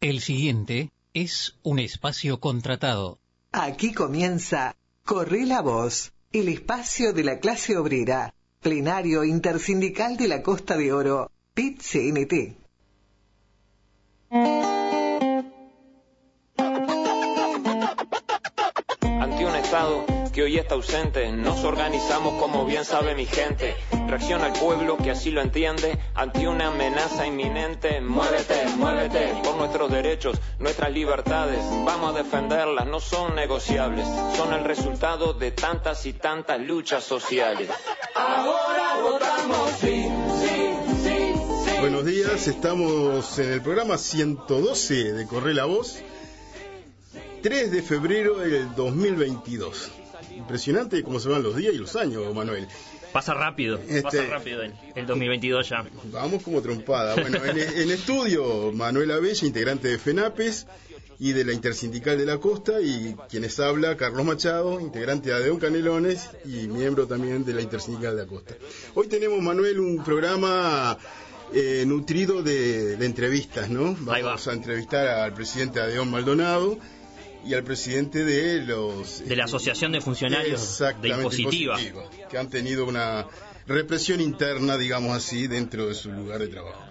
El siguiente es un espacio contratado. Aquí comienza Corre la Voz, el espacio de la clase obrera, plenario intersindical de la Costa de Oro, PIT-CNT. Ante un Estado que hoy está ausente, nos organizamos como bien sabe mi gente. Reacciona al pueblo que así lo entiende ante una amenaza inminente. Muévete, muévete por nuestros derechos, nuestras libertades. Vamos a defenderlas, no son negociables. Son el resultado de tantas y tantas luchas sociales. Ahora votamos sí, sí, sí, sí. Buenos días, estamos en el programa 112 de Corre la Voz. 3 de febrero del 2022. Impresionante cómo se van los días y los años, Manuel. Pasa rápido, Este- pasa rápido el, el 2022 ya. Vamos como trompada. Bueno, en, en estudio, Manuel Abella, integrante de FENAPES y de la Intersindical de la Costa, y quienes habla, Carlos Machado, integrante de Adeón Canelones y miembro también de la Intersindical de la Costa. Hoy tenemos, Manuel, un programa eh, nutrido de, de entrevistas, ¿no? Ahí va. Vamos a entrevistar al presidente Adeón Maldonado y al presidente de los... De la Asociación de Funcionarios de Impositiva. que han tenido una represión interna, digamos así, dentro de su lugar de trabajo.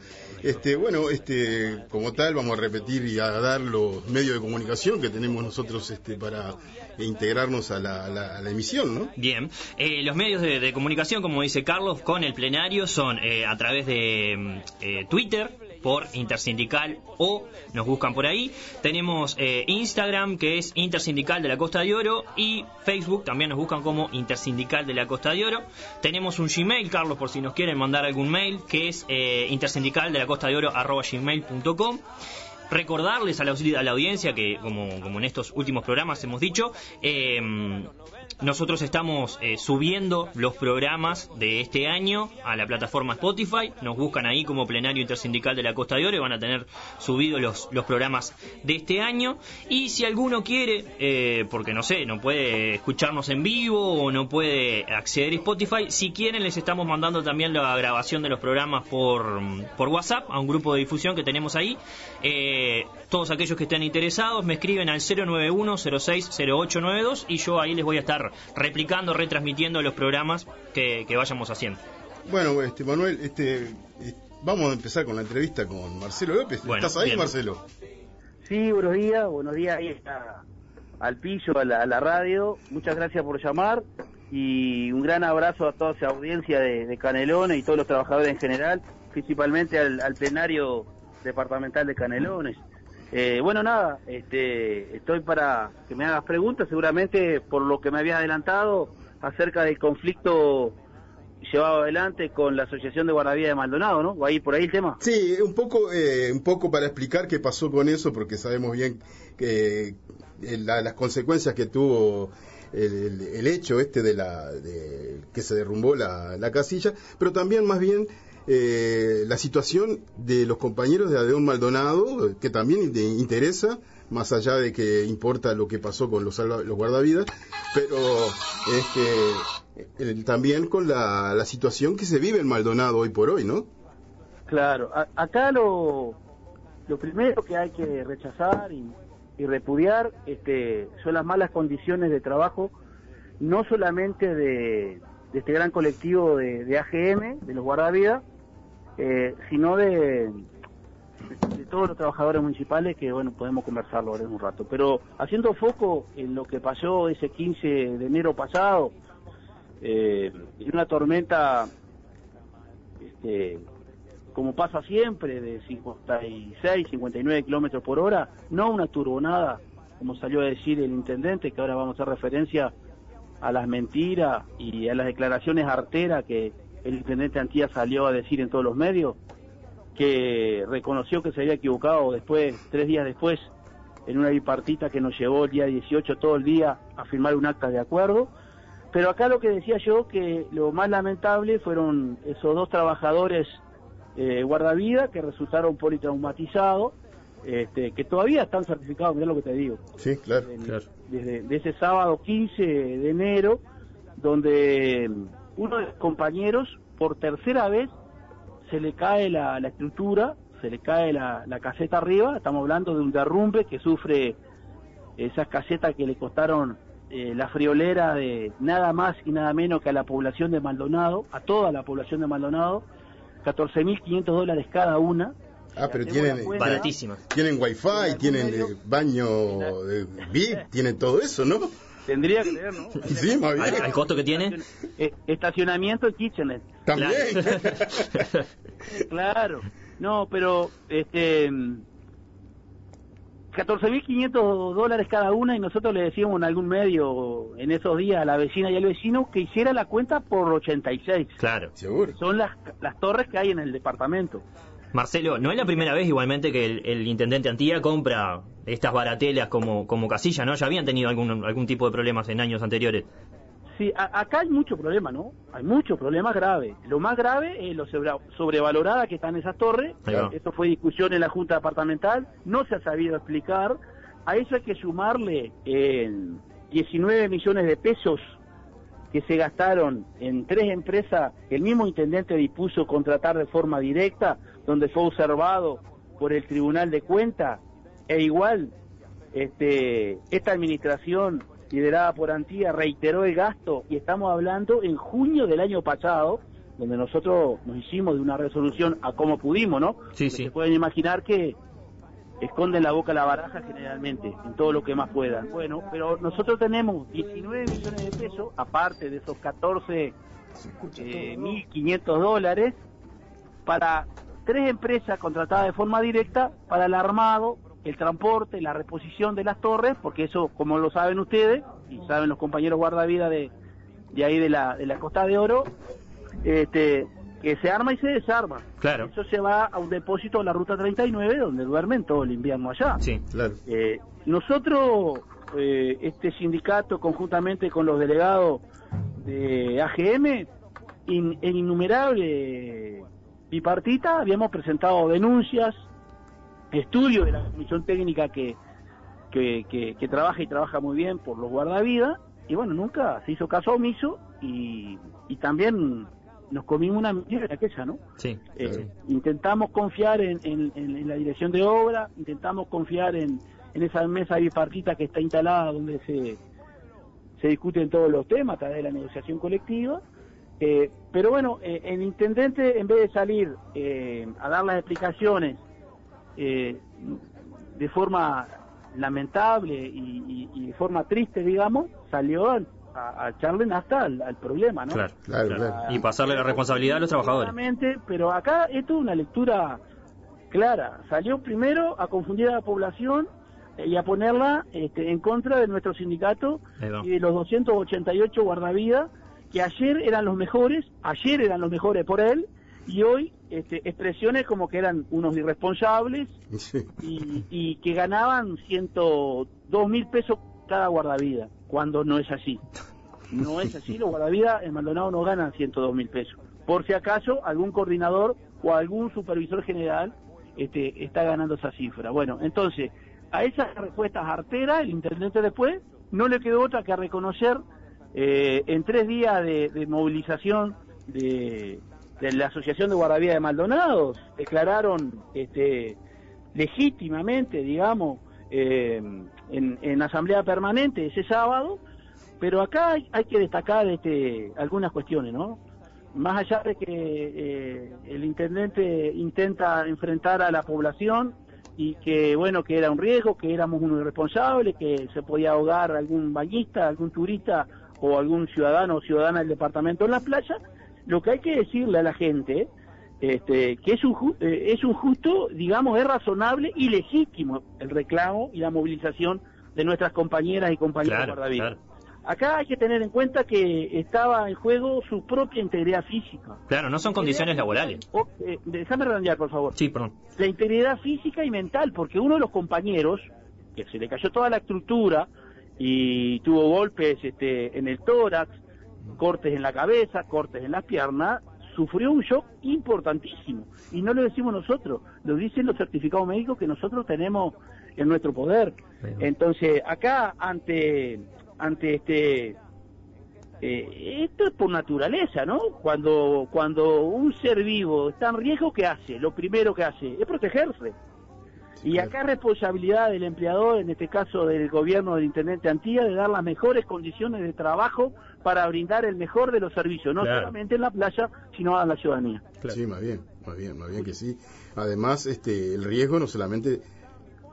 Este, bueno, este, como tal, vamos a repetir y a dar los medios de comunicación que tenemos nosotros este, para integrarnos a la, a la- a la emisión, ¿no? Bien, Eh, los medios de, de comunicación, como dice Carlos, con el plenario son eh, a través de mm, eh, Twitter, por Intersindical o nos buscan por ahí. Tenemos eh, Instagram, que es Intersindical de la Costa de Oro, y Facebook también nos buscan como Intersindical de la Costa de Oro. Tenemos un Gmail, Carlos, por si nos quieren mandar algún mail, que es eh, intersindical de la Costa de Oro arroba gmail.com. Recordarles a la, a la audiencia que, como, como en estos últimos programas hemos dicho, eh, nosotros estamos eh, subiendo los programas de este año a la plataforma Spotify. Nos buscan ahí como plenario intersindical de la Costa de Oro y van a tener subidos los, los programas de este año. Y si alguno quiere, eh, porque no sé, no puede escucharnos en vivo o no puede acceder a Spotify, si quieren les estamos mandando también la grabación de los programas por, por WhatsApp a un grupo de difusión que tenemos ahí. Eh, todos aquellos que estén interesados me escriben al 091-060892 y yo ahí les voy a estar replicando, retransmitiendo los programas que, que vayamos haciendo. Bueno, este, Manuel, este, eh, vamos a empezar con la entrevista con Marcelo López. Bueno, ¿Estás ahí, bien. Marcelo? Sí, buenos días, buenos días ahí está, al pillo, a la, a la radio. Muchas gracias por llamar y un gran abrazo a toda esa audiencia de, de Canelones y todos los trabajadores en general, principalmente al, al plenario departamental de Canelones. Eh, bueno, nada, este, estoy para que me hagas preguntas, seguramente por lo que me habías adelantado acerca del conflicto llevado adelante con la Asociación de Guardavidas de Maldonado, ¿no? ¿Va ahí por ahí el tema? Sí, un poco, eh, un poco para explicar qué pasó con eso, porque sabemos bien que eh, la- las consecuencias que tuvo el, hecho este de la de que se derrumbó la casilla, pero también más bien eh, la situación de los compañeros de Adeón Maldonado, eh, que también te interesa, más allá de que importa lo que pasó con los, guardavidas, pero este, también con la, la situación que se vive en Maldonado hoy por hoy, ¿no? Claro, acá lo, lo primero que hay que rechazar y, y repudiar este, son las malas condiciones de trabajo, no solamente de, de este gran colectivo de AGM, de los guardavidas, eh, sino de, todos los trabajadores municipales que, bueno, podemos conversarlo ahora en un rato. Pero haciendo foco en lo que pasó ese 15 de enero pasado, eh, en una tormenta este, como pasa siempre, de 56, 59 kilómetros por hora, no una turbonada, como salió a decir el intendente, que ahora vamos a hacer referencia a las mentiras y a las declaraciones arteras que el intendente Antía salió a decir en todos los medios, que reconoció que se había equivocado después, tres días después, en una bipartita que nos llevó el día 18 todo el día a firmar un acta de acuerdo. Pero acá lo que decía yo, que lo más lamentable fueron esos dos trabajadores eh, guardavidas que resultaron politraumatizados, este, que todavía están certificados, mirá lo que te digo, Sí, claro. en- Claro. desde de ese sábado 15 de enero, donde uno de los compañeros, por tercera vez, se le cae la, la estructura, se le cae la, la caseta arriba, estamos hablando de un derrumbe que sufre esas casetas que le costaron eh, la friolera de nada más y nada menos que a la población de Maldonado, a toda la población de Maldonado, 14.500 dólares cada una. Ah, pero tienen, Baratísimas. tienen wifi, tienen eh, baño de VIP, tienen todo eso, ¿no? Tendría que leer, ¿no? Sí, más ¿Al, bien. al costo que tiene? Eh, estacionamiento y kitchenet. También. Claro. No, pero este 14.500 dólares cada una y nosotros le decíamos en algún medio en esos días a la vecina y al vecino que hiciera la cuenta por 86. Claro. Seguro. Son las, las torres que hay en el departamento. Marcelo, no es la primera vez igualmente que el, el intendente Antía compra estas baratelas como, como casilla, ¿no? Ya habían tenido algún, algún tipo de problemas en años anteriores. Sí, a- acá hay mucho problema, ¿no? Hay muchos problemas graves. Lo más grave es lo sobre- sobrevalorada que están esas torres. Esto fue discusión en la Junta Departamental. No se ha sabido explicar. A eso hay que sumarle eh, 19 millones de pesos que se gastaron en tres empresas que el mismo intendente dispuso contratar de forma directa, donde fue observado por el Tribunal de Cuentas, e igual este, esta administración liderada por Antía reiteró el gasto y estamos hablando en junio del año pasado, donde nosotros nos hicimos de una resolución a como pudimos, ¿no? Sí, sí. Se pueden imaginar que esconden la boca a la baraja generalmente, en todo lo que más puedan. Bueno, pero nosotros tenemos 19 millones de pesos, aparte de esos 14 eh, 1.500 dólares, para tres empresas contratadas de forma directa para el armado, el transporte, la reposición de las torres, porque eso, como lo saben ustedes, y saben los compañeros guardavidas de, de ahí de la, de la Costa de Oro, este, que se arma y se desarma. Claro. Eso se va a un depósito de la Ruta 39, donde duermen todo el invierno allá. Sí. Claro. Eh, nosotros, eh, este sindicato, conjuntamente con los delegados de AGM, in- en innumerables bipartitas, habíamos presentado denuncias, estudios de la comisión técnica que, que, que- que trabaja y trabaja muy bien por los guardavidas, y bueno, nunca se hizo caso omiso, y, y también nos comimos una en aquella, ¿no? Sí. Eh, sí. Intentamos confiar en, en- en- en la dirección de obra, intentamos confiar en, en esa mesa bipartita que está instalada donde se, se discuten todos los temas a través de la negociación colectiva. Eh, pero bueno, eh, el intendente, en vez de salir eh, a dar las explicaciones eh, de forma lamentable y, y- y de forma triste, digamos, salió a, a, echarle hasta al, al problema, ¿no? Claro, Claro, claro. Y pasarle la responsabilidad a los trabajadores. Claramente, pero acá esto es una lectura clara. Salió primero a confundir a la población eh, y a ponerla este, en contra de nuestro sindicato y de los 288 guardavidas que ayer eran los mejores, ayer eran los mejores por él y hoy este, expresiones como que eran unos irresponsables Sí. y, y que ganaban 102 mil pesos cada guardavida, cuando no es así. No es así, los guardavidas en Maldonado no ganan 102 mil pesos. Por si acaso algún coordinador o algún supervisor general este, está ganando esa cifra. Bueno, entonces, a esas respuestas arteras, el intendente después no le quedó otra que reconocer eh, en tres días de, de movilización de, de la Asociación de Guardavidas de Maldonado, declararon este, legítimamente, digamos, eh, en, en asamblea permanente ese sábado, pero acá hay, hay que destacar este, algunas cuestiones, ¿no? Más allá de que eh, el intendente intenta enfrentar a la población y que, bueno, que era un riesgo, que éramos unos irresponsables, que se podía ahogar algún bañista, algún turista o algún ciudadano o ciudadana del departamento en la playa, lo que hay que decirle a la gente este, que es un, eh, es un justo, digamos, es razonable y legítimo el reclamo y la movilización de nuestras compañeras y compañeros Claro, guardavidas. claro. Acá hay que tener en cuenta que estaba en juego su propia integridad física. Claro, no son condiciones laborales. O- eh, déjame redondear, por favor. Sí, perdón. La integridad física y mental, porque uno de los compañeros, que se le cayó toda la estructura y tuvo golpes este, en el tórax, cortes en la cabeza, cortes en las piernas, sufrió un shock importantísimo. Y no lo decimos nosotros, lo dicen los certificados médicos que nosotros tenemos en nuestro poder. Entonces, acá, ante, ante este eh, esto es por naturaleza, ¿no? Cuando, cuando un ser vivo está en riesgo, ¿qué hace? Lo primero que hace es protegerse. Y acá es responsabilidad del empleador, en este caso del gobierno del intendente Antía, de dar las mejores condiciones de trabajo para brindar el mejor de los servicios, no solamente en la playa, sino a la ciudadanía. Sí, más bien, más bien, más bien que sí. Además, este, el riesgo no solamente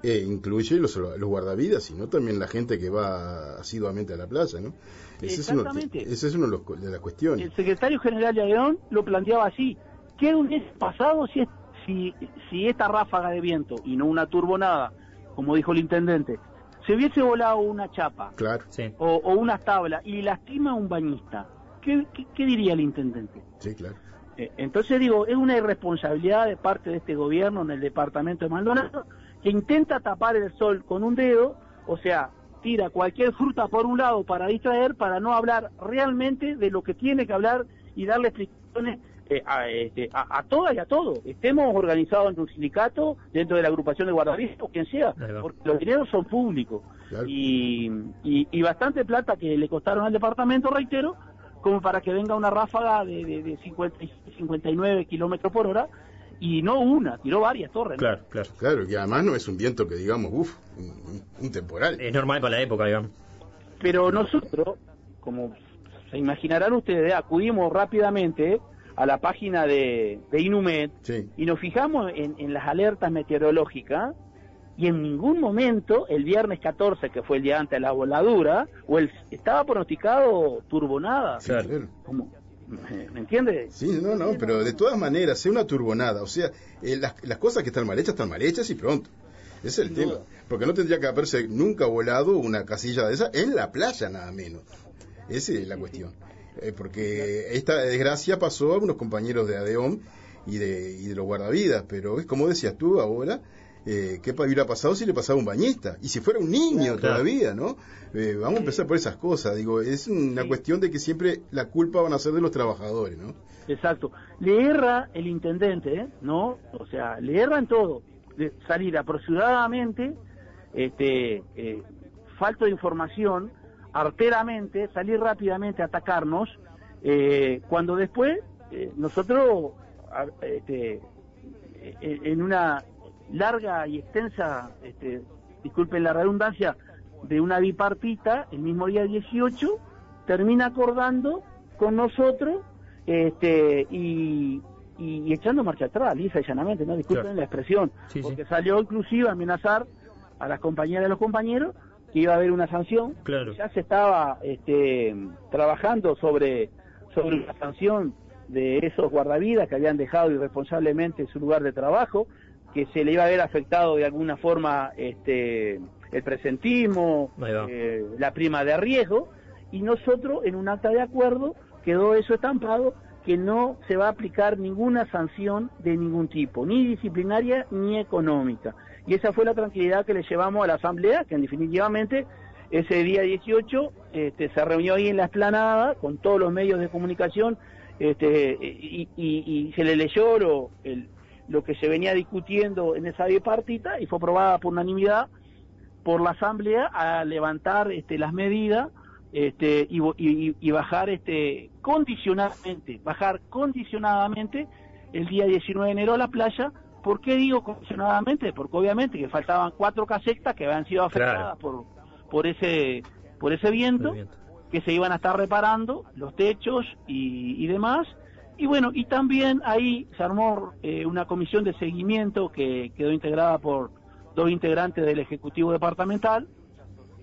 eh, incluye los, los guardavidas, sino también la gente que va asiduamente a la playa, ¿no? Ese Exactamente. Es uno, ese es uno de, las cuestiones. El secretario general de Aeón lo planteaba así. ¿Qué hubiese pasado si, si, si esta ráfaga de viento, y no una turbonada, como dijo el intendente, se hubiese volado una chapa claro. o, o una tabla y lastima a un bañista? ¿Qué, qué, diría el intendente? Sí, claro. Eh, entonces digo, es una irresponsabilidad de parte de este gobierno en el departamento de Maldonado que intenta tapar el sol con un dedo, o sea, tira cualquier fruta por un lado para distraer, para no hablar realmente de lo que tiene que hablar y darle explicaciones eh, a, este, a, todas y a todos. Estemos organizados en un sindicato, dentro de la agrupación de guardavidas o quien sea, porque los dineros son públicos. Y, y, bastante plata que le costaron al departamento, reitero, como para que venga una ráfaga de, de, de 50, 59 kilómetros por hora y no una, tiró varias torres. Claro, claro. Claro, que además no es un viento que digamos, uff, un, temporal. Es normal para la época, digamos. Pero nosotros, como se imaginarán ustedes, acudimos rápidamente a la página de, de Inumet y nos fijamos en, las alertas meteorológicas y en ningún momento el viernes 14, que fue el día antes de la voladura, o el, estaba pronosticado turbonada. Claro. Como, ¿Me entiendes? Sí, no, no, pero de todas maneras, sea una turbonada, o sea, eh, las, las, cosas que están mal hechas están mal hechas y pronto. Ese es el tema. Porque no tendría que haberse nunca volado una casilla de esa en la playa, nada menos. Esa es la cuestión. Eh, porque esta desgracia pasó a unos compañeros de ADEOM y de, y de los guardavidas, pero es como decías tú ahora, eh, qué hubiera pasado si le pasaba un bañista y si fuera un niño todavía, ¿no? Eh, vamos a empezar por esas cosas, digo, es una cuestión de que siempre la culpa van a ser de los trabajadores, ¿no? Exacto. Le erra el intendente, ¿eh? ¿no? O sea, le erra en todo. De salir apresuradamente, este, eh, falta de información, arteramente, salir rápidamente a atacarnos, eh, cuando después eh, nosotros, este, en una larga y extensa, este, disculpen la redundancia, de una bipartita, el mismo día 18, termina acordando con nosotros este, y, y, echando marcha atrás, lisa y llanamente, no disculpen la expresión, porque salió inclusive a amenazar a las compañeras y los compañeros que iba a haber una sanción. Ya se estaba este, trabajando sobre, sobre la sanción de esos guardavidas que habían dejado irresponsablemente su lugar de trabajo que se le iba a haber afectado de alguna forma este, el presentismo, eh, la prima de riesgo, y nosotros en un acta de acuerdo quedó eso estampado que no se va a aplicar ninguna sanción de ningún tipo, ni disciplinaria ni económica. Y esa fue la tranquilidad que le llevamos a la Asamblea, que en definitivamente ese día 18 este, se reunió ahí en la esplanada con todos los medios de comunicación este, y, y, se le leyó lo, el, lo que se venía discutiendo en esa bipartita y fue aprobada por unanimidad por la Asamblea a levantar este, las medidas este, y, bajar este, condicionadamente, bajar condicionadamente el día 19 de enero a la playa. ¿Por qué digo condicionadamente? Porque obviamente que faltaban cuatro casetas que habían sido afectadas por, por, ese, por ese viento, que se iban a estar reparando, los techos y, y demás, y bueno, y también ahí se armó eh, una comisión de seguimiento que quedó integrada por dos integrantes del Ejecutivo Departamental,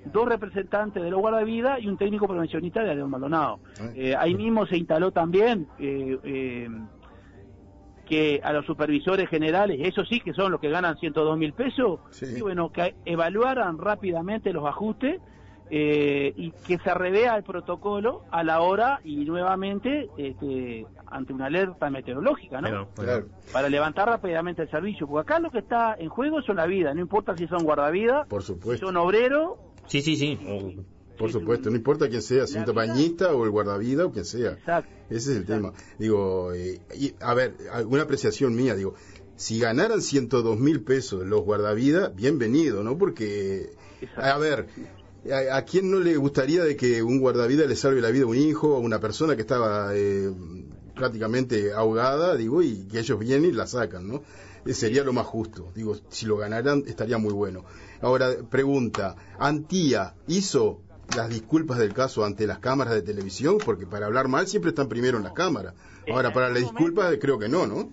dos representantes de los guardavidas y un técnico prevencionista de León Maldonado. Ah, eh, ahí mismo se instaló también eh, que a los supervisores generales, eso sí que son los que ganan 102 mil pesos, y bueno, que evaluaran rápidamente los ajustes eh, y que se revea el protocolo a la hora y nuevamente este, ante una alerta meteorológica, ¿no? Para levantar rápidamente el servicio, porque acá lo que está en juego son la vida, no importa si son guardavidas, por supuesto. son obreros. Sí, sí, sí. Por supuesto, no importa quién sea, si un bañista o el guardavida o quien sea. Exacto. Ese es el tema. Digo, eh, y, a ver, una apreciación mía, digo, si ganaran 102 mil pesos los guardavidas, bienvenido, ¿no? Porque, a ver, ¿A, quién no le gustaría de que un guardavidas le salve la vida a un hijo o a una persona que estaba eh, prácticamente ahogada, digo, y que ellos vienen y la sacan, ¿no? Eh, sería lo más justo. Digo, si lo ganaran estaría muy bueno. Ahora, pregunta, ¿Antía hizo las disculpas del caso ante las cámaras de televisión? Porque para hablar mal siempre están primero en las cámaras. Ahora, para las disculpas creo que no, ¿no?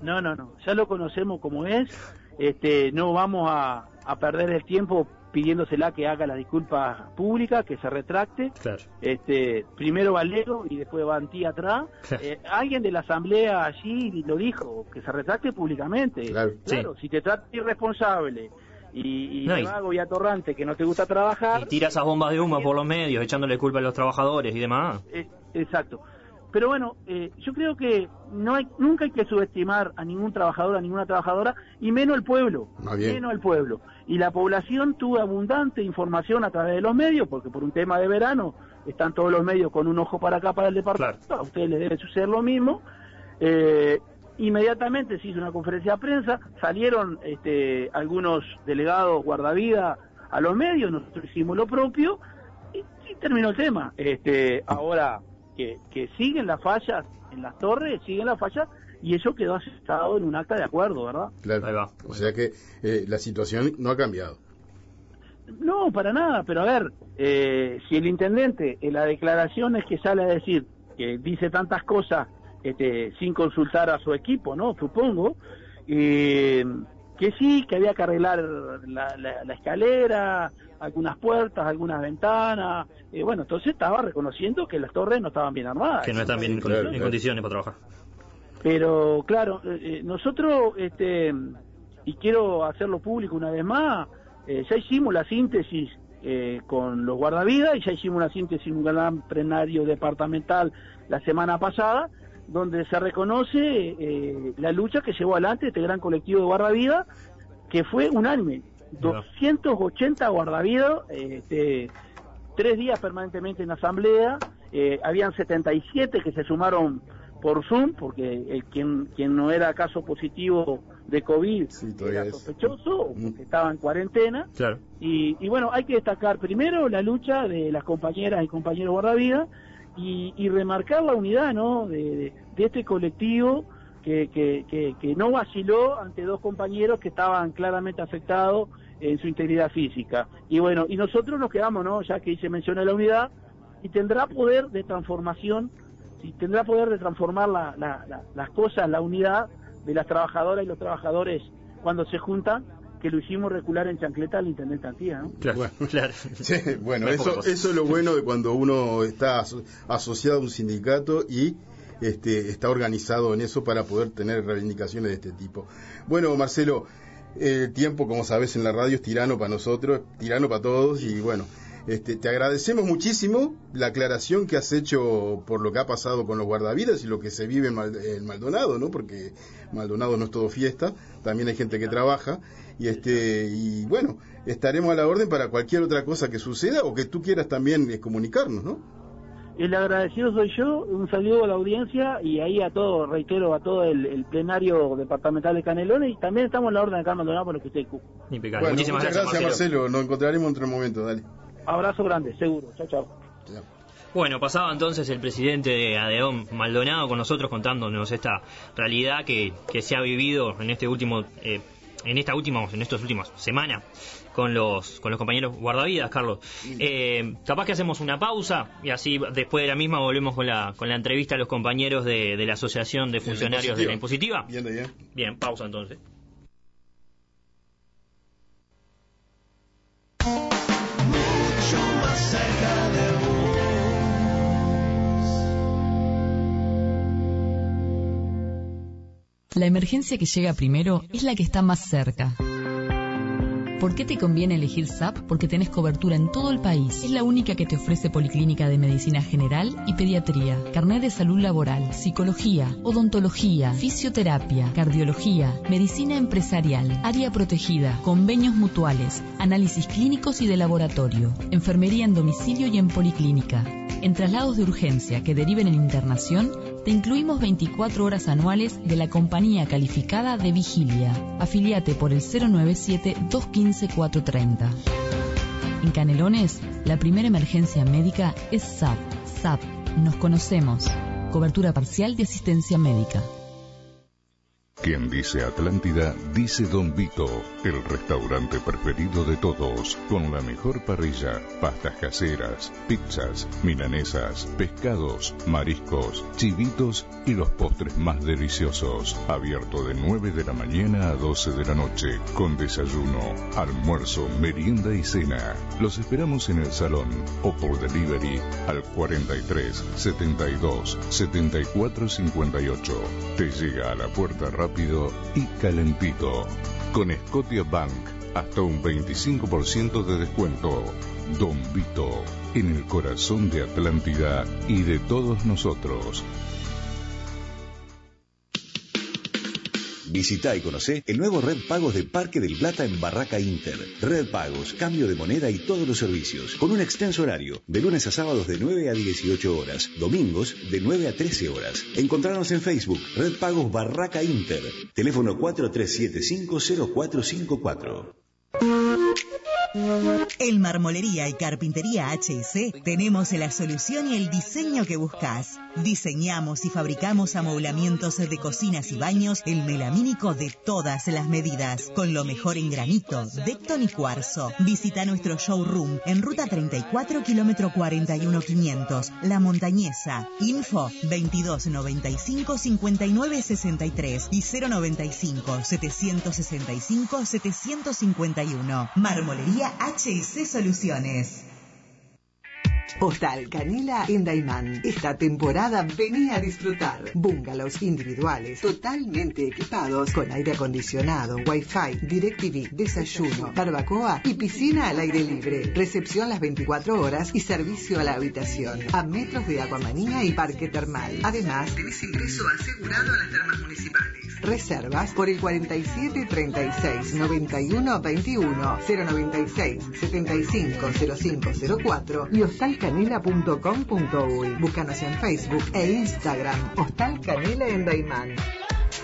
No, no, no. Ya lo conocemos como es. Este, no vamos a, a perder el tiempo pidiéndosela que haga las disculpas públicas, que se retracte. Este, primero Valero y después va Antí atrás. Eh, alguien de la asamblea allí lo dijo, que se retracte públicamente. Claro, si te trata irresponsable y, y, vago y atorrante que no te gusta trabajar. Y tira esas bombas de humo por los medios, echándole culpa a los trabajadores y demás. Eh, exacto. Pero bueno, eh, yo creo que no hay, nunca hay que subestimar a ningún trabajador, a ninguna trabajadora, y menos el pueblo. Menos el pueblo. Y la población tuvo abundante información a través de los medios, porque por un tema de verano están todos los medios con un ojo para acá para el departamento. A ustedes les debe suceder lo mismo. Eh, inmediatamente se hizo una conferencia de prensa, salieron este, algunos delegados guardavidas a los medios, nosotros hicimos lo propio y, y terminó el tema. Este, ahora que, siguen las fallas en las torres, siguen las fallas y eso quedó aceptado en un acta de acuerdo, ¿verdad? Claro. O sea que eh, la situación no ha cambiado. No, para nada, pero a ver, eh, si el intendente en la declaración es que sale a decir que dice tantas cosas este, sin consultar a su equipo, ¿no? Supongo, eh, que sí, que había que arreglar la escalera, algunas puertas, algunas ventanas. Eh, bueno, entonces estaba reconociendo que las torres no estaban bien armadas. Que no están bien en, condiciones para trabajar. Pero claro, eh, eh, nosotros, este, y quiero hacerlo público una vez más, ya hicimos la síntesis con los guardavidas y ya hicimos una síntesis en un gran plenario departamental la semana pasada, donde se reconoce la lucha que llevó adelante este gran colectivo de guardavidas, que fue unánime. 280 guardavidas, este, tres días permanentemente en asamblea, eh, habían 77 que se sumaron por Zoom, porque el, quien, quien no era caso positivo de COVID era sospechoso, mm. porque estaba en cuarentena. Y, bueno, hay que destacar primero la lucha de las compañeras y compañeros guardavidas y, remarcar la unidad ¿no? de, de este colectivo que, que, que, no vaciló ante dos compañeros que estaban claramente afectados en su integridad física. Y bueno, y nosotros nos quedamos, ¿no? Ya que se menciona la unidad, y tendrá poder de transformación, y tendrá poder de transformar la, las cosas, la unidad de las trabajadoras y los trabajadores cuando se juntan, que lo hicimos recular en chancleta al intendente Antía, ¿no? Claro, bueno, claro. bueno eso, eso es lo bueno de cuando uno está asociado a un sindicato y este, está organizado en eso para poder tener reivindicaciones de este tipo. Bueno, Marcelo, el tiempo, como sabes, en la radio es tirano para nosotros, tirano para todos y bueno. Este, te agradecemos muchísimo la aclaración que has hecho por lo que ha pasado con los guardavidas y lo que se vive en, Maldonado, ¿no? Porque Maldonado no es todo fiesta, también hay gente que trabaja y este y bueno, estaremos a la orden para cualquier otra cosa que suceda o que tú quieras también eh, comunicarnos, ¿no? El agradecido soy yo, un saludo a la audiencia y ahí a todo, reitero, a todo el, plenario departamental de Canelones y también estamos en la orden de acá Maldonado por lo que usted Bueno, Muchísimas gracias, gracias Marcelo. Nos encontraremos en otro momento, dale. Abrazo grande, seguro. Chao, chao. Bueno, pasaba entonces el presidente de Adeón Maldonado con nosotros contándonos esta realidad que, que se ha vivido en este último eh, en esta última en estas últimas semanas con los, con los compañeros guardavidas, Carlos. Eh, capaz que hacemos una pausa y así después de la misma volvemos con la, con la entrevista a los compañeros de, la Asociación de Funcionarios de la Impositiva. Bien, bien. Bien, pausa entonces. La emergencia que llega primero es la que está más cerca. ¿Por qué te conviene elegir SAP? Porque tenés cobertura en todo el país. Es la única que te ofrece Policlínica de Medicina General y Pediatría, carnet de salud laboral, psicología, odontología, fisioterapia, cardiología, medicina empresarial, área protegida, convenios mutuales, análisis clínicos y de laboratorio, enfermería en domicilio y en policlínica. En traslados de urgencia que deriven en internación, te incluimos 24 horas anuales de la compañía calificada de vigilia. Afiliate por el 097 215 430. En Canelones, la primera emergencia médica es SAP. SAP, nos conocemos. Cobertura parcial de asistencia médica. Quien dice Atlántida, dice Don Vito, el restaurante preferido de todos, con la mejor parrilla, pastas caseras, pizzas, milanesas, pescados, mariscos, chivitos y los postres más deliciosos. Abierto de 9 de la mañana a 12 de la noche, con desayuno, almuerzo, merienda y cena. Los esperamos en el salón o por delivery al 43 72 74 58. Te llega a la puerta rápida rápido y calentito. Con Scotia Bank, hasta un 25% de descuento. Don Vito, en el corazón de Atlántida y de todos nosotros. Visita y conoce el nuevo Red Pagos de Parque del Plata en Barraca Inter. Red Pagos, cambio de moneda y todos los servicios, con un extenso horario, de lunes a sábados de 9 a 18 horas, domingos de 9 a 13 horas. Encontrarnos en Facebook, Red Pagos Barraca Inter, teléfono 43750454. En Marmolería y Carpintería HC tenemos la solución y el diseño que buscas. Diseñamos y fabricamos amoblamientos de cocinas y baños, el melamínico de todas las medidas, con lo mejor en granito, decton y cuarzo. Visita nuestro showroom en ruta 34, kilómetro 41 500, La Montañesa. Info 2295 5963 y 095 765 751. Marmolería HC Soluciones. Hostal Canela en Daimán. Esta temporada venía a disfrutar. Bungalows individuales, totalmente equipados con aire acondicionado, wifi, DirecTV, desayuno, barbacoa y piscina al aire libre. Recepción las 24 horas y servicio a la habitación. A metros de Aguamanía y Parque Termal. Además, tenés ingreso asegurado a las termas municipales. Reservas por el 47 36 91 21 096 75 05 04 y hostalcanela.com.uy. Búscanos en Facebook e Instagram. Hostal Canela en Daimán.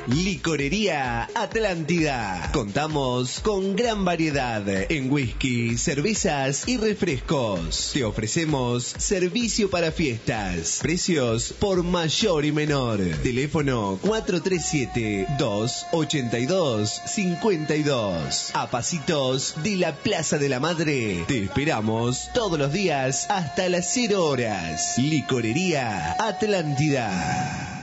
Licorería Atlántida. Contamos con gran variedad en whisky, cervezas y refrescos. Te ofrecemos servicio para fiestas. Precios por mayor y menor. Teléfono 437-282-52. A pasitos de la Plaza de la Madre. Te esperamos todos los días hasta las 0 horas. Licorería Atlántida.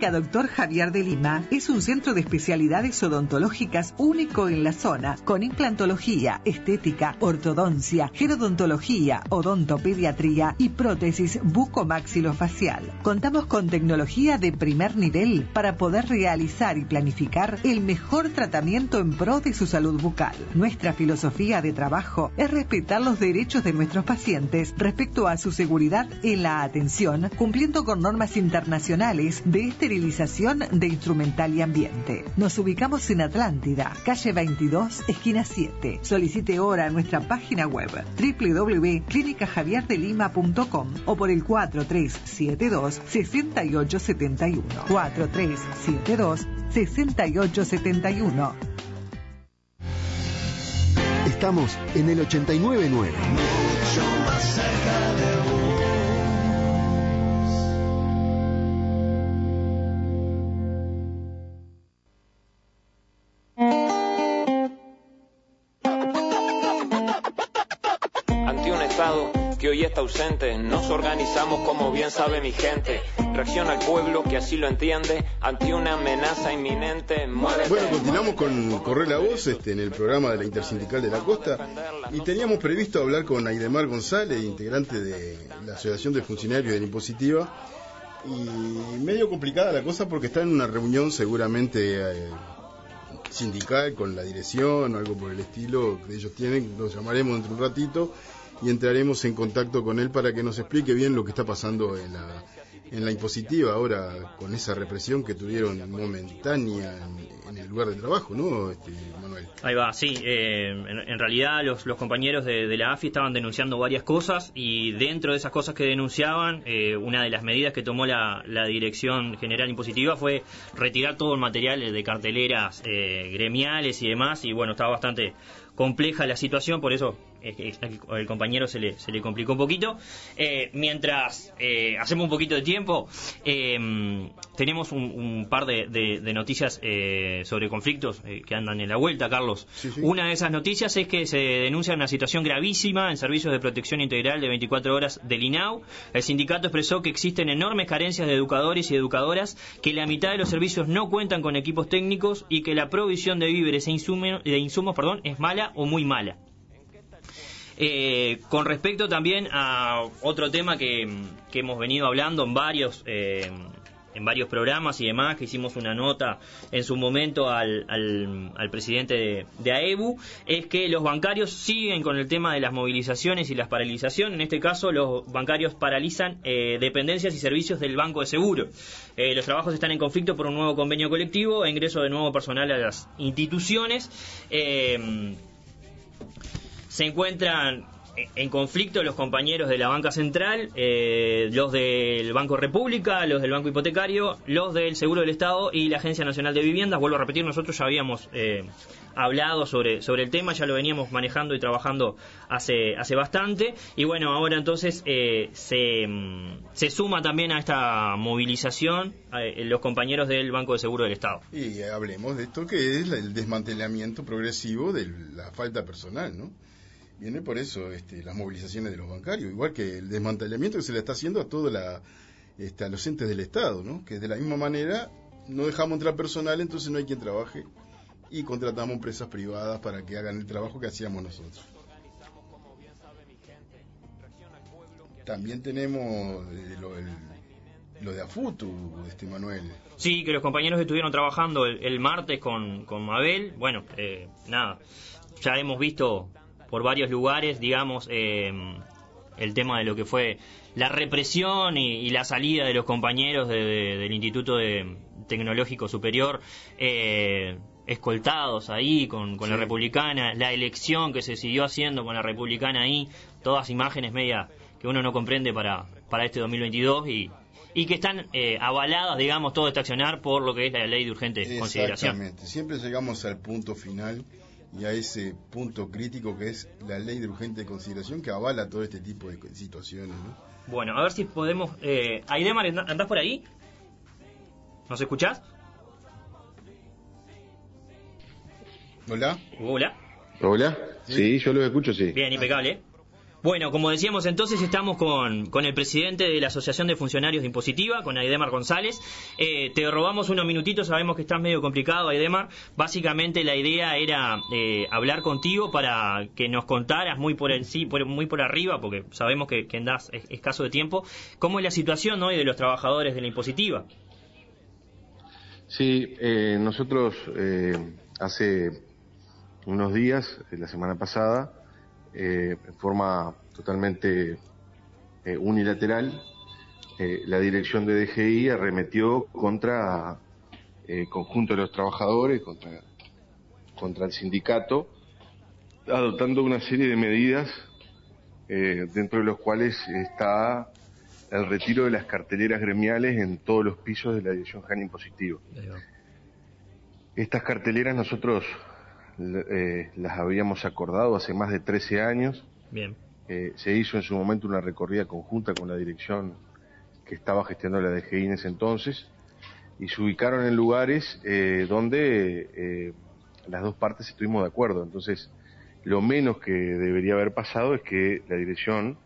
Clínica Doctor Javier de Lima es un centro de especialidades odontológicas único en la zona, con implantología, estética, ortodoncia, gerodontología, odontopediatría y prótesis bucomaxilofacial. Contamos con tecnología de primer nivel para poder realizar y planificar el mejor tratamiento en pro de su salud bucal. Nuestra filosofía de trabajo es respetar los derechos de nuestros pacientes respecto a su seguridad en la atención, cumpliendo con normas internacionales de esterilización de instrumental y ambiente. Nos ubicamos en Atlántida, calle 22, esquina 7. Solicite ahora nuestra página web www.clinicajavierdelima.com o por el 4372 6871. 4372 6871. Estamos en el 899. Mucho más cerca de que organizamos como bien sabe mi gente. Pueblo que así lo entiende ante una amenaza inminente. bueno, continuamos con Correr la Voz este, en el programa de la Intersindical de la Costa y teníamos previsto hablar con Aidemar González, integrante de la Asociación de Funcionarios de la Impositiva. Y medio complicada la cosa porque está en una reunión seguramente eh, sindical con la dirección o algo por el estilo que ellos tienen, los llamaremos dentro de un ratito y entraremos en contacto con él para que nos explique bien lo que está pasando en la, en la impositiva ahora con esa represión que tuvieron momentánea en, el lugar de trabajo, ¿no, este, Manuel? Ahí va, sí. Eh, en, realidad los, los compañeros de, la AFI estaban denunciando varias cosas y dentro de esas cosas que denunciaban, eh, una de las medidas que tomó la, la, Dirección General Impositiva fue retirar todo el material de carteleras eh, gremiales y demás y bueno, estaba bastante compleja la situación, por eso el, compañero se le, se le complicó un poquito. Eh, mientras eh, hacemos un poquito de tiempo, em, tenemos un, par de, noticias eh, sobre conflictos que andan en la vuelta, Carlos. Una de esas noticias es que se denuncia una situación gravísima en servicios de protección integral de 24 horas del INAU. El sindicato expresó que existen enormes carencias de educadores y educadoras, que la mitad de los servicios no cuentan con equipos técnicos y que la provisión de víveres e insumos, de insumos perdón, es mala o muy mala. Eh, con respecto también a otro tema que, hemos venido hablando en varios eh, en varios programas y demás, que hicimos una nota en su momento al, al, presidente de, AEBU, es que los bancarios siguen con el tema de las movilizaciones y las paralizaciones. En este caso, los bancarios paralizan eh, dependencias y servicios del Banco de Seguro. los trabajos están en conflicto por un nuevo convenio colectivo e ingreso de nuevo personal a las instituciones se encuentran en conflicto los compañeros de la banca central, eh, los del Banco República, los del Banco Hipotecario, los del Seguro del Estado y la Agencia Nacional de Viviendas. Vuelvo a repetir, nosotros ya habíamos eh, hablado sobre, sobre el tema, ya lo veníamos manejando y trabajando hace, hace bastante. Y bueno, ahora entonces eh, se, se, suma también a esta movilización los compañeros del Banco de Seguro del Estado. Y hablemos de esto que es el desmantelamiento progresivo de la falta personal, ¿no? Viene por eso este, las movilizaciones de los bancarios, igual que el desmantelamiento que se le está haciendo a todos este, los entes del Estado, ¿no? que de la misma manera no dejamos entrar personal, entonces no hay quien trabaje y contratamos empresas privadas para que hagan el trabajo que hacíamos nosotros. También tenemos eh, lo, de AFUTU, este Manuel. Sí, que los compañeros estuvieron trabajando el, martes con, con Mabel. Bueno, eh, nada, ya hemos visto por varios lugares, digamos, eh, el tema de lo que fue la represión y, la salida de los compañeros del Instituto Tecnológico Superior. Eh, escoltados ahí con, la republicana, la elección que se siguió haciendo con la republicana ahí, todas imágenes media que uno no comprende para, para este 2022 y, y que están eh, avaladas, digamos, todo este accionar por lo que es la ley de urgente consideración. Exactamente, siempre llegamos al punto final y a ese punto crítico que es la ley de urgente consideración que avala todo este tipo de situaciones. Bueno, a ver si podemos... Eh, Aidemar, ¿andás por ahí? ¿Nos escuchás? Hola. Hola. Hola. Sí, yo los escucho, sí. Bien, impecable. Bueno, como decíamos entonces, estamos con, el presidente de la Asociación de Funcionarios de Impositiva, con Aidemar González. Eh, te robamos unos minutitos, sabemos que estás medio complicado, Aidemar. Básicamente la idea era eh, hablar contigo para que nos contaras muy por el, sí, muy por arriba, porque sabemos que, que andás escaso de tiempo, cómo es la situación hoy de los trabajadores de la impositiva. Sí, eh, nosotros hace unos días, la semana pasada, eh, en forma totalmente eh, unilateral, eh, la dirección de DGI arremetió contra el conjunto de los trabajadores, contra, contra el sindicato, adoptando una serie de medidas dentro de los cuales está el retiro de las carteleras gremiales en todos los pisos de la dirección GAN impositivo. Estas carteleras nosotros eh, las habíamos acordado hace más de 13 años. Bien. Eh, se hizo en su momento una recorrida conjunta con la dirección que estaba gestionando la DGI en ese entonces y se ubicaron en lugares eh, donde las dos partes estuvimos de acuerdo. Entonces, lo menos que debería haber pasado es que la dirección,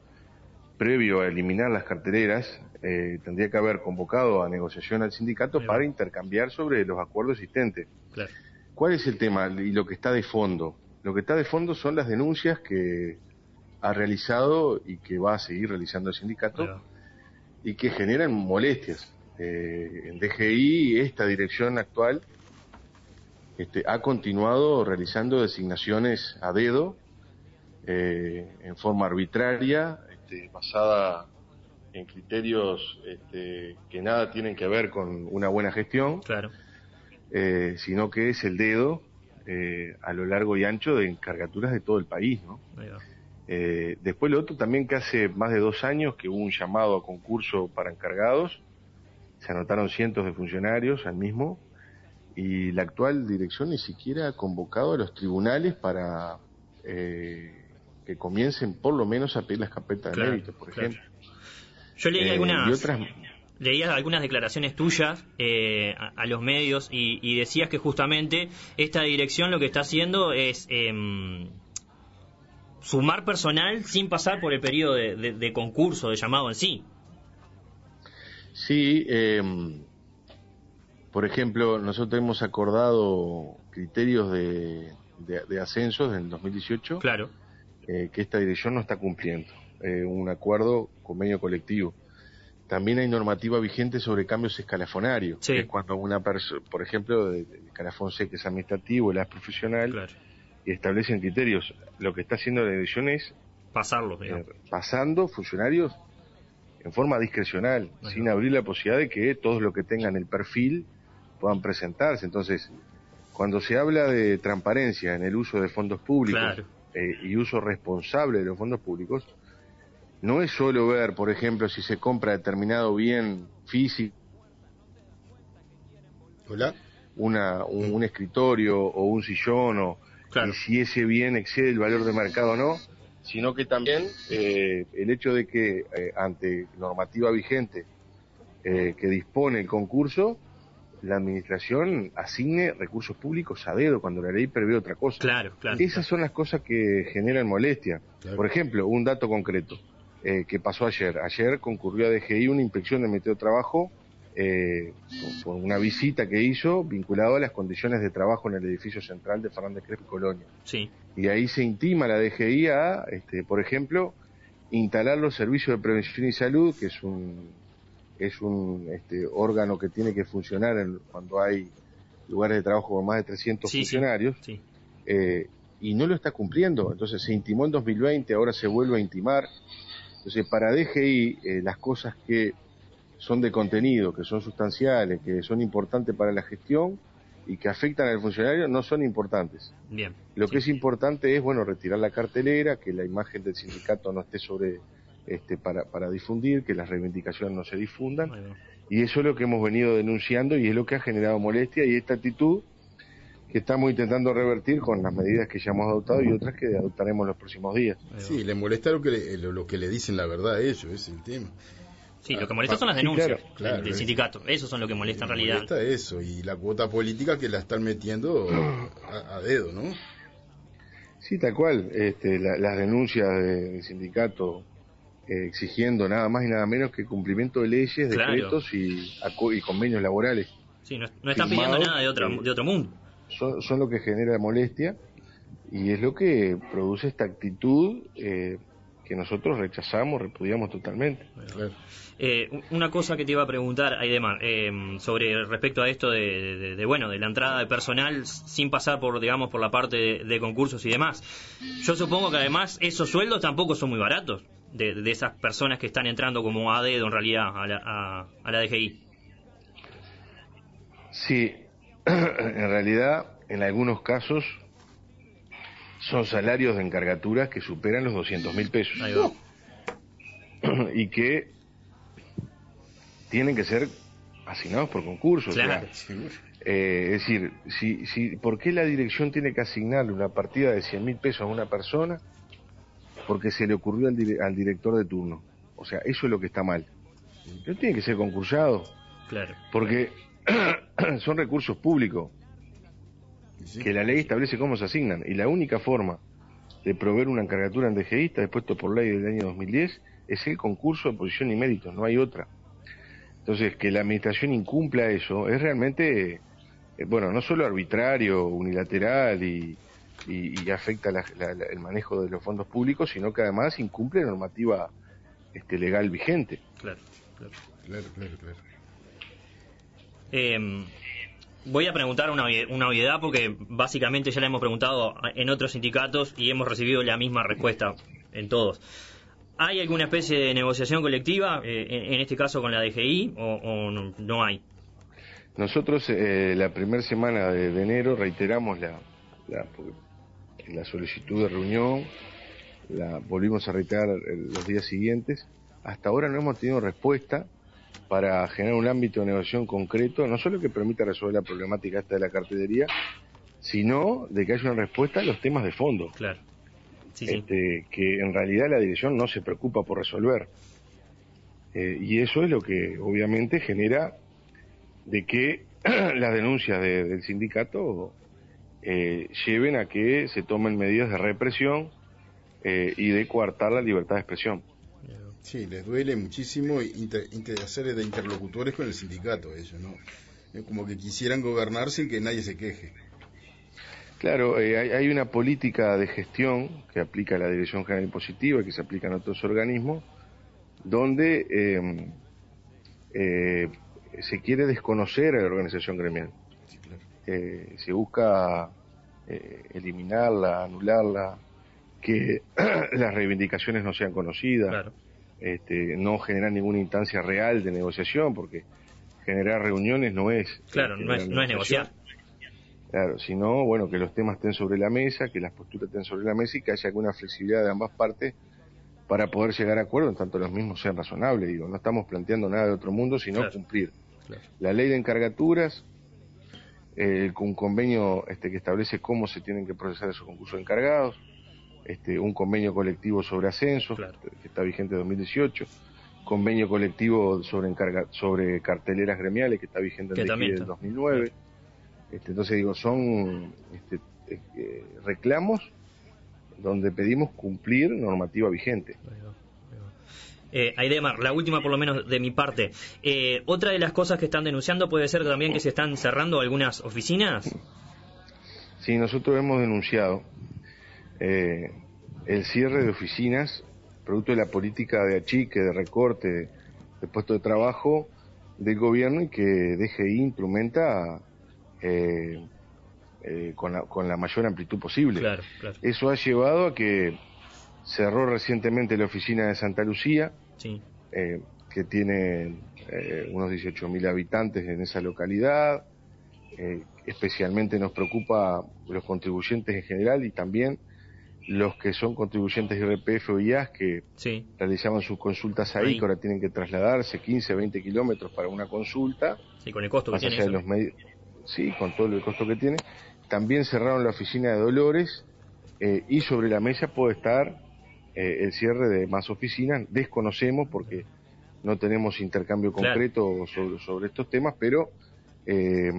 previo a eliminar las carteleras, tendría que haber convocado a negociación al sindicato para intercambiar sobre los acuerdos existentes. Claro. ¿Cuál es el tema y lo que está de fondo? Lo que está de fondo son las denuncias que ha realizado y que va a seguir realizando el sindicato y que generan molestias. Eh, en DGI, esta dirección actual este, ha continuado realizando designaciones a dedo, eh, en forma arbitraria, este, basada en criterios este, que nada tienen que ver con una buena gestión. Claro eh, sino que es el dedo eh, a lo largo y ancho de encargaturas de todo el país, ¿no? Eh, después lo otro también que hace más de dos años que hubo un llamado a concurso para encargados, se anotaron cientos de funcionarios al mismo, y la actual dirección ni siquiera ha convocado a los tribunales para que comiencen por lo menos a pedir las carpetas de mérito, por ejemplo. Yo leí Eh, algunas, y otras leías algunas declaraciones tuyas eh, a, a los medios y, y decías que justamente esta dirección lo que está haciendo es em, sumar personal sin pasar por el periodo de, de- de concurso, de llamado en sí. Sí, eh, por ejemplo, nosotros hemos acordado criterios de, de, ascensos en el 2018 Claro. eh, que esta dirección no está cumpliendo. Eh, un acuerdo, convenio colectivo. También hay normativa vigente sobre cambios escalafonarios. Sí. que es cuando una persona, por ejemplo, del escalafón C que es administrativo, el A es profesional, y establecen criterios. Lo que está haciendo la dirección es Pasarlo, eh, pasando funcionarios en forma discrecional, sin abrir la posibilidad de que todos los que tengan el perfil puedan presentarse. Entonces, cuando se habla de transparencia en el uso de fondos públicos Claro. eh, y uso responsable de los fondos públicos, no es solo ver, por ejemplo, si se compra determinado bien físico, Hola. una, un, un escritorio o un sillón o y si ese bien excede el valor de mercado o no, sino que también eh, el hecho de que eh, ante normativa vigente eh, que dispone el concurso, la administración asigne recursos públicos a dedo cuando la ley prevé otra cosa. Claro, claro. Esas son las cosas que generan molestia. Por ejemplo, un dato concreto eh, que pasó ayer. Ayer concurrió a DGI una inspección de Meteo Trabajo eh, por, una visita que hizo vinculado a las condiciones de trabajo en el edificio central de Fernández Crespo y Colonia. Sí. Y ahí se intima la DGI a, este, por ejemplo, instalar los servicios de prevención y salud, que es un es un este, órgano que tiene que funcionar en- cuando hay lugares de trabajo con más de 300 Sí, sí, funcionarios, sí. eh, y no lo está cumpliendo. Entonces se intimó en 2020, ahora se vuelve a intimar. Entonces, para DGI, eh, las cosas que son de contenido, que son sustanciales, que son importantes para la gestión y que afectan al funcionario, no son importantes. Bien. Lo que es importante es, bueno, retirar la cartelera, que la imagen del sindicato no esté sobre, este, para, para difundir, que las reivindicaciones no se difundan. Y eso es lo que hemos venido denunciando y es lo que ha generado molestia y esta actitud que estamos intentando revertir con las medidas que ya hemos adoptado y otras que adoptaremos los próximos días. Sí, le molesta lo que le, lo, lo que le dicen la verdad a ellos, es el tema. Sí, lo que molesta son las Sí, denuncias claro, claro, del, del es- sindicato. Esos son lo que molesta en realidad. Molesta eso y la cuota política que la están metiendo a, a dedo, ¿no? Sí, tal cual. Este, la- las denuncias de- del sindicato eh, exigiendo nada más y nada menos que cumplimiento de leyes, Claro. decretos y, y convenios laborales. Sí, no, no están pidiendo nada de otro, eh, de otro mundo. Son, son lo que genera molestia y es lo que produce esta actitud eh, que nosotros rechazamos, repudiamos totalmente. Eh, una cosa que te iba a preguntar, Aidemar, eh, sobre respecto a esto de, de- de, bueno de la entrada de personal sin pasar por digamos por la parte de, de concursos y demás. Yo supongo que además esos sueldos tampoco son muy baratos de, de esas personas que están entrando como a dedo en realidad a la, a, a la DGI. Sí, en realidad, en algunos casos son salarios de encargaturas que superan los 200 mil pesos. y que tienen que ser asignados por concurso. o sea, Claro. eh, es decir, si, si, ¿por qué la dirección tiene que asignarle una partida de 100 mil pesos a una persona? Porque se le ocurrió al, dire- al director de turno. O sea, eso es lo que está mal. No tiene que ser concursado. Claro. Porque son recursos públicos que la ley establece cómo se asignan. Y la única forma de proveer una encargatura en DGI está dispuesto por ley del año 2010 es el concurso de posición y méritos, no hay otra. Entonces, que la administración incumpla eso es realmente, eh, bueno, no solo arbitrario, unilateral y, y- y afecta la- la- la- el manejo de los fondos públicos, sino que además incumple normativa este, legal vigente. Claro, claro. Claro, claro, claro. Eh, voy a preguntar una, obvi- una obviedad porque básicamente ya la hemos preguntado en otros sindicatos y hemos recibido la misma respuesta en todos. ¿Hay alguna especie de negociación colectiva, eh, en, este caso con la DGI, o, no, hay? Nosotros eh, la primera semana de, de enero reiteramos la, la, la solicitud de reunión, la volvimos a reiterar eh, los días siguientes. Hasta ahora no hemos tenido respuesta para generar un ámbito de negociación concreto, no solo que permita resolver la problemática esta de la cartelería, sino de que haya una respuesta a los temas de fondo. Claro. Este, que en realidad la dirección no se preocupa por resolver. Eh, y eso es lo que obviamente genera de que las denuncias del sindicato eh, lleven a que se tomen medidas de represión eh, y de coartar la libertad de expresión. Sí, les duele muchísimo inter, hacer de interlocutores con el sindicato, ellos, ¿no? como que quisieran gobernar sin que nadie se queje. Claro, eh, hay, una política de gestión que aplica la Dirección General Impositiva y que se aplica en otros organismos, donde em, eh, se quiere desconocer a la organización gremial. Eh, se busca eliminarla, anularla, que las reivindicaciones no sean conocidas, este, no generar ninguna instancia real de negociación, porque generar reuniones no es... Claro, no es, no es negociar. Claro, sino, bueno, que los temas estén sobre la mesa, que las posturas estén sobre la mesa y que haya alguna flexibilidad de ambas partes para poder llegar a acuerdo en tanto los mismos sean razonables. Digo, no estamos planteando nada de otro mundo, sino cumplir la ley de encargaturas, eh, un convenio este, que establece cómo se tienen que procesar esos concursos de encargados, este, un convenio colectivo sobre ascensos, que está vigente en 2018, convenio colectivo sobre, encarga, sobre carteleras gremiales, que está vigente en el 2009. Este, entonces digo, son este, eh, reclamos donde pedimos cumplir normativa vigente. Eh, Aidemar, la última por lo menos de mi parte. Eh, otra de las cosas que están denunciando puede ser también que se están cerrando algunas oficinas. Sí, nosotros hemos denunciado eh, el cierre de oficinas producto de la política de achique, de recorte de, puestos de trabajo del gobierno y que DGI instrumenta eh, eh, con, la, mayor amplitud posible. Eso ha llevado a que cerró recientemente la oficina de Santa Lucía, eh, que tiene unos 18.000 habitantes en esa localidad. especialmente nos preocupa los contribuyentes en general y también los que son contribuyentes de IRPF o IAS que realizaban sus consultas ahí, que ahora tienen que trasladarse 15, 20 kilómetros para una consulta. Sí, con el costo que tiene. Los sí, con todo el costo que tiene. También cerraron la oficina de Dolores eh, y sobre la mesa puede estar eh, el cierre de más oficinas. Desconocemos porque no tenemos intercambio concreto sobre, estos temas, pero eh,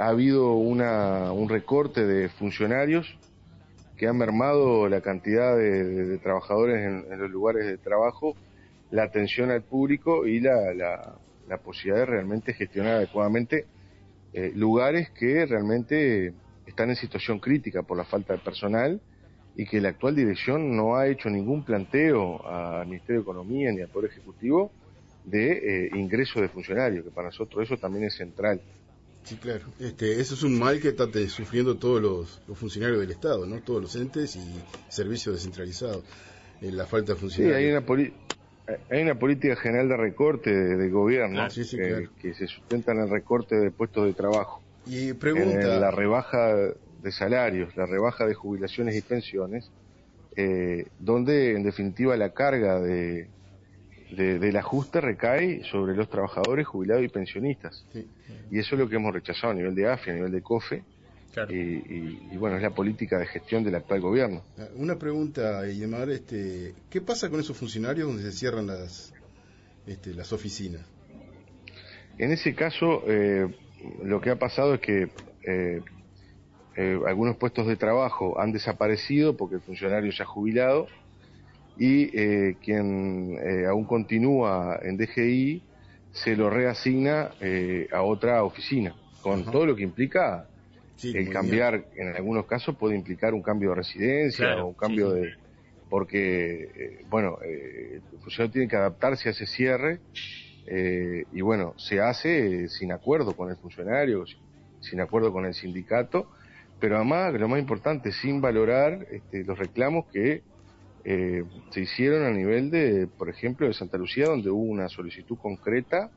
ha habido una, un recorte de funcionarios que han mermado la cantidad de, trabajadores en, los lugares de trabajo, la atención al público y la, la posibilidad de realmente gestionar adecuadamente eh, lugares que realmente están en situación crítica por la falta de personal y que la actual dirección no ha hecho ningún planteo al Ministerio de Economía ni al Poder Ejecutivo de eh, ingreso de funcionarios, que para nosotros eso también es central. Sí, claro. Este, eso es un mal que están sufriendo todos los, funcionarios del Estado, ¿no? Todos los entes y servicios descentralizados. Eh, la falta de funcionarios. Sí, hay una, hay una política general de recorte de, gobierno ah, que, se sustenta en el recorte de puestos de trabajo. Y pregunta... la rebaja de salarios, la rebaja de jubilaciones y pensiones, eh, donde en definitiva la carga de, del ajuste recae sobre los trabajadores jubilados y pensionistas. Y eso es lo que hemos rechazado a nivel de AFI, a nivel de COFE, y, bueno, es la política de gestión del actual gobierno. Una pregunta, Yemar, este, ¿qué pasa con esos funcionarios donde se cierran las, este, las oficinas? En ese caso, eh, lo que ha pasado es que eh, eh, algunos puestos de trabajo han desaparecido porque el funcionario se ha jubilado y quien aún continúa en DGI se lo reasigna a otra oficina, con todo lo que implica el cambiar, en algunos casos, puede implicar un cambio de residencia o un cambio de... Porque, eh, bueno, eh, el funcionario tiene que adaptarse a ese cierre eh, y, bueno, se hace sin acuerdo con el funcionario, sin acuerdo con el sindicato, pero además, lo más importante, sin valorar este, los reclamos que se hicieron a nivel de, por ejemplo, de Santa Lucía, donde hubo una solicitud concreta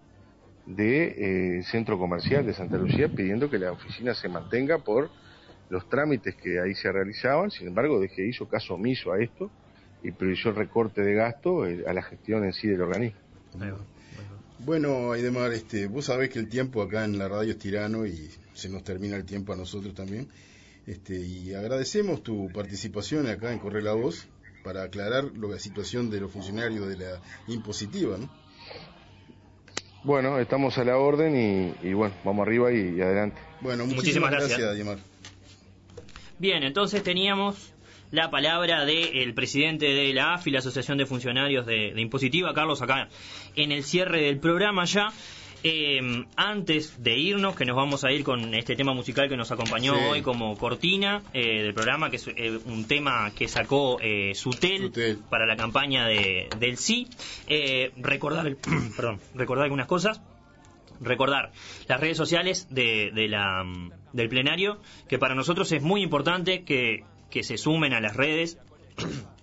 de eh, centro comercial de Santa Lucía pidiendo que la oficina se mantenga por los trámites que ahí se realizaban. Sin embargo, que hizo caso omiso a esto y priorizó el recorte de gasto eh, a la gestión en sí del organismo. Bueno, Aidemar, este, vos sabés que el tiempo acá en la radio es tirano y se nos termina el tiempo a nosotros también. Este, y agradecemos tu participación acá en Correr la Voz para aclarar la situación de los funcionarios de la impositiva, ¿no? Bueno, estamos a la orden y, bueno, vamos arriba y, adelante. Bueno, muchísimas, gracias, Bien, entonces teníamos la palabra del presidente de la AFI, la Asociación de Funcionarios de, de Impositiva, Carlos, acá en el cierre del programa ya. Eh, antes de irnos, que nos vamos a ir con este tema musical que nos acompañó hoy como cortina eh, del programa, que es eh, un tema que sacó eh, Sutel, para la campaña de, del sí. recordar, perdón, recordar algunas cosas. Recordar las redes sociales de, de la, del plenario, que para nosotros es muy importante que, que se sumen a las redes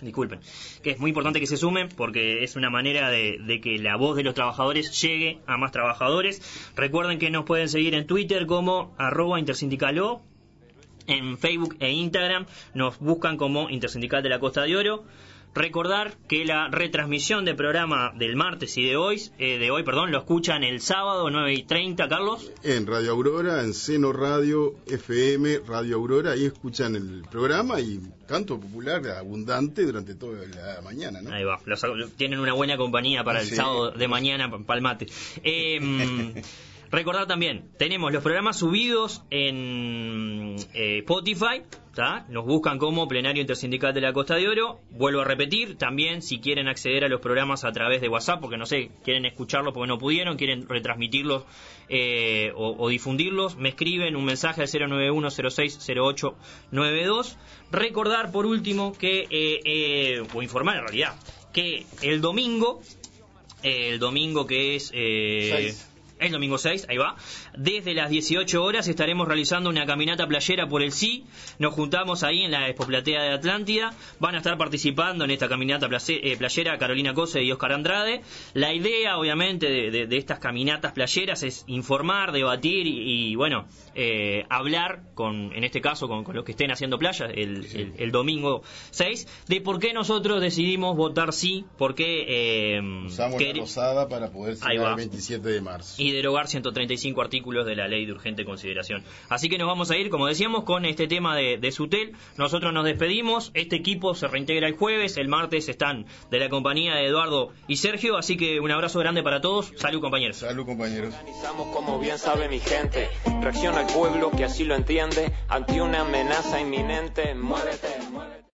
disculpen, que es muy importante que se sumen porque es una manera de, que la voz de los trabajadores llegue a más trabajadores. Recuerden que nos pueden seguir en Twitter como arroba intersindicalo, en Facebook e Instagram nos buscan como Intersindical de la Costa de Oro. Recordar que la retransmisión del programa del martes y de hoy, eh, de hoy, perdón, lo escuchan el sábado 9 y 30, Carlos. En Radio Aurora, en Seno Radio, FM, Radio Aurora, ahí escuchan el programa y canto popular abundante durante toda la mañana, ¿no? Ahí va, tienen una buena compañía para el sábado de mañana, palmate. Eh, Recordar también, tenemos los programas subidos en eh, Spotify, nos buscan como Plenario Intersindical de la Costa de Oro. Vuelvo a repetir, también si quieren acceder a los programas a través de WhatsApp, porque no sé, quieren escucharlos porque no pudieron, quieren retransmitirlos eh, o, difundirlos, me escriben un mensaje al 091-060892. Recordar por último que, eh, o informar en realidad, que el domingo, el domingo que es el domingo 6, ahí va. Desde las 18 horas estaremos realizando una caminata playera por el sí. Nos juntamos ahí en la Expo Platea de Atlántida. Van a estar participando en esta caminata eh, playera Carolina Cose y Oscar Andrade. La idea, obviamente, de, estas caminatas playeras es informar, debatir y, bueno, eh, hablar con, en este caso, con, los que estén haciendo playa el, domingo 6, de por qué nosotros decidimos votar sí, por qué... Eh, Usamos la rosada para poder ser el 27 de marzo y derogar 135 artículos de la ley de urgente consideración. Así que nos vamos a ir, como decíamos, con este tema de, de Sutel. Nosotros nos despedimos. Este equipo se reintegra el jueves. El martes están de la compañía de Eduardo y Sergio. Así que un abrazo grande para todos. Salud, compañeros. Salud, compañeros. Organizamos como bien sabe mi gente. Reacciona al pueblo que así lo entiende ante una amenaza inminente. Muévete, muévete.